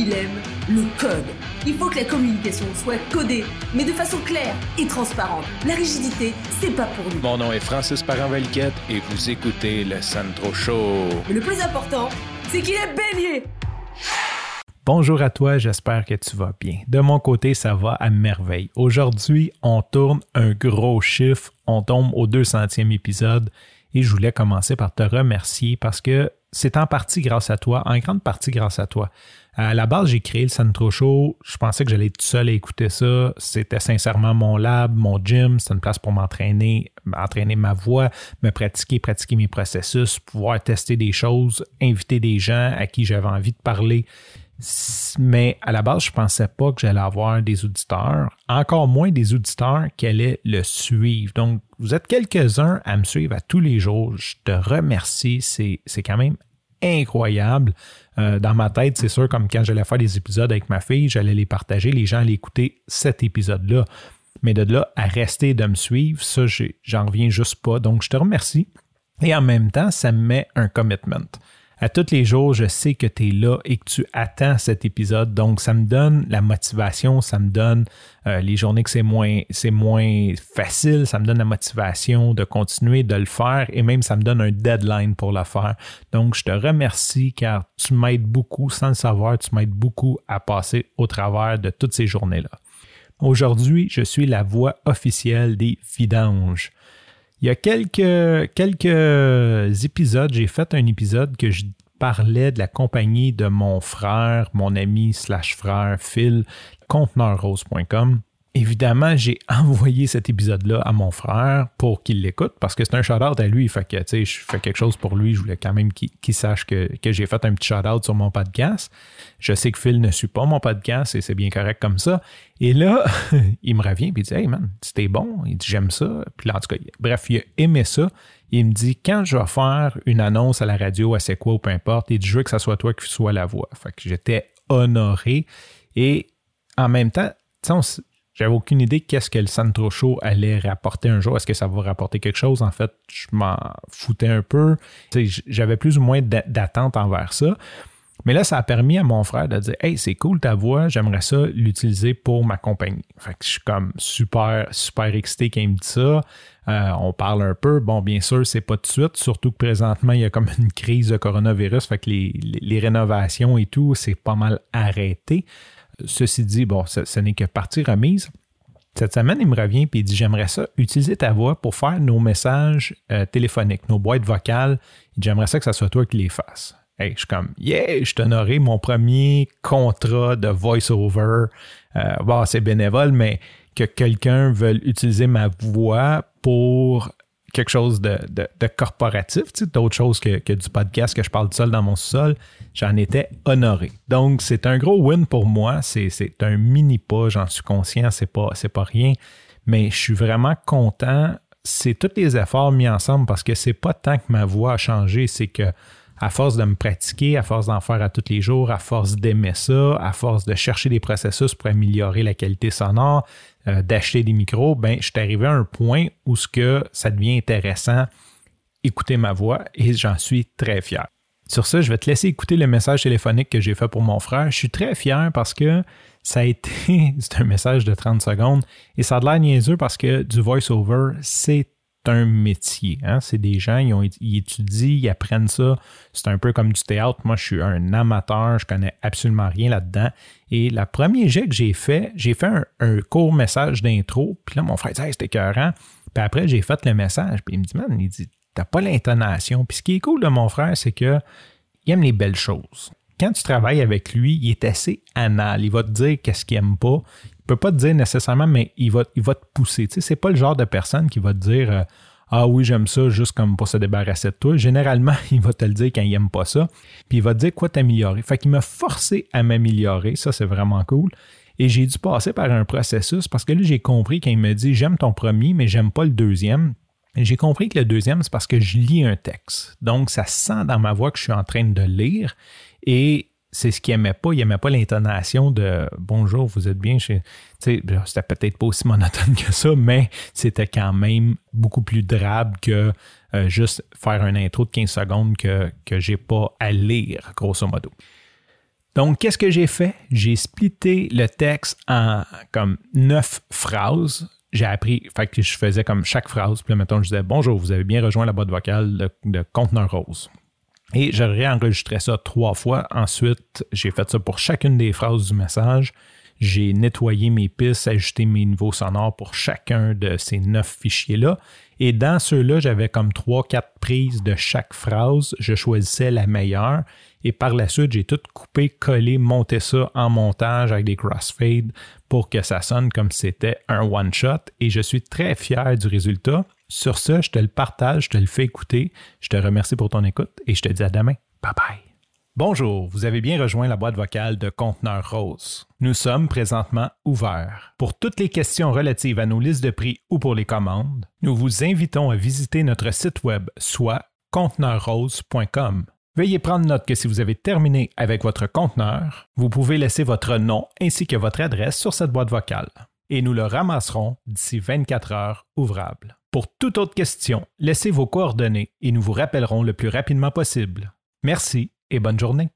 il aime le code. Il faut que la communication soit codée, mais de façon claire et transparente. La rigidité, c'est pas pour nous. Mon nom est Francis Parent-Valquette et vous écoutez le Sandro Show. Mais le plus important, c'est qu'il est bélier. Bonjour à toi, j'espère que tu vas bien. De mon côté, ça va à merveille. Aujourd'hui, on tourne un gros chiffre, on tombe au 200e épisode et je voulais commencer par te remercier parce que c'est en partie grâce à toi, en grande partie grâce à toi. À la base, j'ai créé le Centro Show. Je pensais que j'allais être tout seul à écouter ça. C'était sincèrement mon lab, mon gym. C'était une place pour m'entraîner, entraîner ma voix, me pratiquer, pratiquer mes processus, pouvoir tester des choses, inviter des gens à qui j'avais envie de parler. Mais à la base, je ne pensais pas que j'allais avoir des auditeurs, encore moins des auditeurs qui allaient le suivre. Donc, vous êtes quelques-uns à me suivre à tous les jours. Je te remercie. C'est quand même incroyable. Euh, dans ma tête, c'est sûr, comme quand j'allais faire des épisodes avec ma fille, j'allais les partager, les gens allaient écouter cet épisode-là. Mais de là à rester de me suivre, ça, j'en reviens juste pas. Donc, je te remercie. Et en même temps, ça me met un commitment à tous les jours, je sais que tu es là et que tu attends cet épisode. Donc, ça me donne la motivation, ça me donne euh, les journées que c'est moins, moins facile, ça me donne la motivation de continuer de le faire et même ça me donne un deadline pour le faire. Donc, je te remercie car tu m'aides beaucoup, sans le savoir, tu m'aides beaucoup à passer au travers de toutes ces journées-là. Aujourd'hui, je suis la voix officielle des vidanges. Il y a quelques, quelques épisodes, j'ai fait un épisode que je parlais de la compagnie de mon frère, mon ami slash frère Phil, conteneurrose.com. Évidemment, j'ai envoyé cet épisode-là à mon frère pour qu'il l'écoute parce que c'est un shout-out à lui. Fait que, tu sais, je fais quelque chose pour lui. Je voulais quand même qu'il sache que, j'ai fait un petit shout-out sur mon podcast. Je sais que Phil ne suit pas mon podcast et c'est bien correct comme ça. Et là, il me revient et il dit Hey man, c'était bon. Il dit J'aime ça. Puis là, en tout cas, bref, il a aimé ça. Il me dit Quand je vais faire une annonce à la radio, à c'est quoi ou peu importe, il dit Je veux que ça soit toi qui sois la voix. Fait que j'étais honoré. Et en même temps, j'avais aucune idée qu'est-ce que le Centro Show allait rapporter un jour. Est-ce que ça va rapporter quelque chose? En fait, je m'en foutais un peu. J'avais plus ou moins d'attente envers ça. Mais là, ça a permis à mon frère de dire Hey, c'est cool ta voix, j'aimerais ça l'utiliser pour ma compagnie. Je suis comme super, super excité quand il me dit ça. Euh, on parle un peu. Bon, bien sûr, c'est pas de suite, surtout que présentement, il y a comme une crise de coronavirus. Fait que les, les rénovations et tout, c'est pas mal arrêté. Ceci dit, bon, ce, n'est que partie remise. Cette semaine, il me revient et il dit J'aimerais ça, utiliser ta voix pour faire nos messages euh, téléphoniques, nos boîtes vocales. J'aimerais ça que ce soit toi qui les fasses. Je suis comme Yeah, je t'honorais mon premier contrat de voice-over. Euh, bon, c'est bénévole, mais que quelqu'un veuille utiliser ma voix pour quelque chose de, corporatif, d'autres choses que, du podcast que je parle seul dans mon sol, j'en étais honoré. Donc, c'est un gros win pour moi. C'est un mini pas, j'en suis conscient, c'est pas, pas rien. Mais je suis vraiment content. C'est tous les efforts mis ensemble parce que c'est pas tant que ma voix a changé, c'est que à force de me pratiquer, à force d'en faire à tous les jours, à force d'aimer ça, à force de chercher des processus pour améliorer la qualité sonore, euh, d'acheter des micros, ben, je suis arrivé à un point où ce ça devient intéressant, écouter ma voix et j'en suis très fier. Sur ça, je vais te laisser écouter le message téléphonique que j'ai fait pour mon frère. Je suis très fier parce que ça a été, c'est un message de 30 secondes et ça a l'air niaiseux parce que du voice-over, c'est un métier. Hein? C'est des gens, ils, ont, étudient, ils apprennent ça. C'est un peu comme du théâtre. Moi, je suis un amateur, je connais absolument rien là-dedans. Et la première jet que j'ai fait, j'ai fait un, court message d'intro. Puis là, mon frère dit c'était écœurant. Puis après, j'ai fait le message. Puis il me dit Man, il dit T'as pas l'intonation. Puis ce qui est cool de mon frère, c'est que il aime les belles choses. Quand tu travailles avec lui, il est assez anal. Il va te dire qu'est-ce qu'il aime pas peut pas te dire nécessairement, mais il va, il va te pousser. Tu sais, c'est pas le genre de personne qui va te dire euh, Ah oui, j'aime ça juste comme pour se débarrasser de toi. Généralement, il va te le dire quand il aime pas ça. Puis il va te dire quoi t'améliorer. Fait qu'il m'a forcé à m'améliorer. Ça, c'est vraiment cool. Et j'ai dû passer par un processus parce que là, j'ai compris quand il me dit J'aime ton premier, mais j'aime pas le deuxième. J'ai compris que le deuxième, c'est parce que je lis un texte. Donc, ça sent dans ma voix que je suis en train de lire. Et c'est ce qu'il aimait pas. Il aimait pas l'intonation de bonjour, vous êtes bien chez. C'était peut-être pas aussi monotone que ça, mais c'était quand même beaucoup plus drabe que euh, juste faire un intro de 15 secondes que, que j'ai pas à lire, grosso modo. Donc, qu'est-ce que j'ai fait? J'ai splitté le texte en comme neuf phrases. J'ai appris, fait que je faisais comme chaque phrase, puis là, mettons, je disais Bonjour, vous avez bien rejoint la boîte vocale de Conteneur Rose. Et je réenregistrais ça trois fois. Ensuite, j'ai fait ça pour chacune des phrases du message. J'ai nettoyé mes pistes, ajusté mes niveaux sonores pour chacun de ces neuf fichiers-là. Et dans ceux-là, j'avais comme trois, quatre prises de chaque phrase. Je choisissais la meilleure. Et par la suite, j'ai tout coupé, collé, monté ça en montage avec des crossfades pour que ça sonne comme si c'était un one-shot. Et je suis très fier du résultat. Sur ce, je te le partage, je te le fais écouter. Je te remercie pour ton écoute et je te dis à demain. Bye bye. Bonjour, vous avez bien rejoint la boîte vocale de Conteneur Rose. Nous sommes présentement ouverts. Pour toutes les questions relatives à nos listes de prix ou pour les commandes, nous vous invitons à visiter notre site web, soit conteneurrose.com. Veuillez prendre note que si vous avez terminé avec votre conteneur, vous pouvez laisser votre nom ainsi que votre adresse sur cette boîte vocale et nous le ramasserons d'ici 24 heures ouvrables. Pour toute autre question, laissez vos coordonnées et nous vous rappellerons le plus rapidement possible. Merci et bonne journée.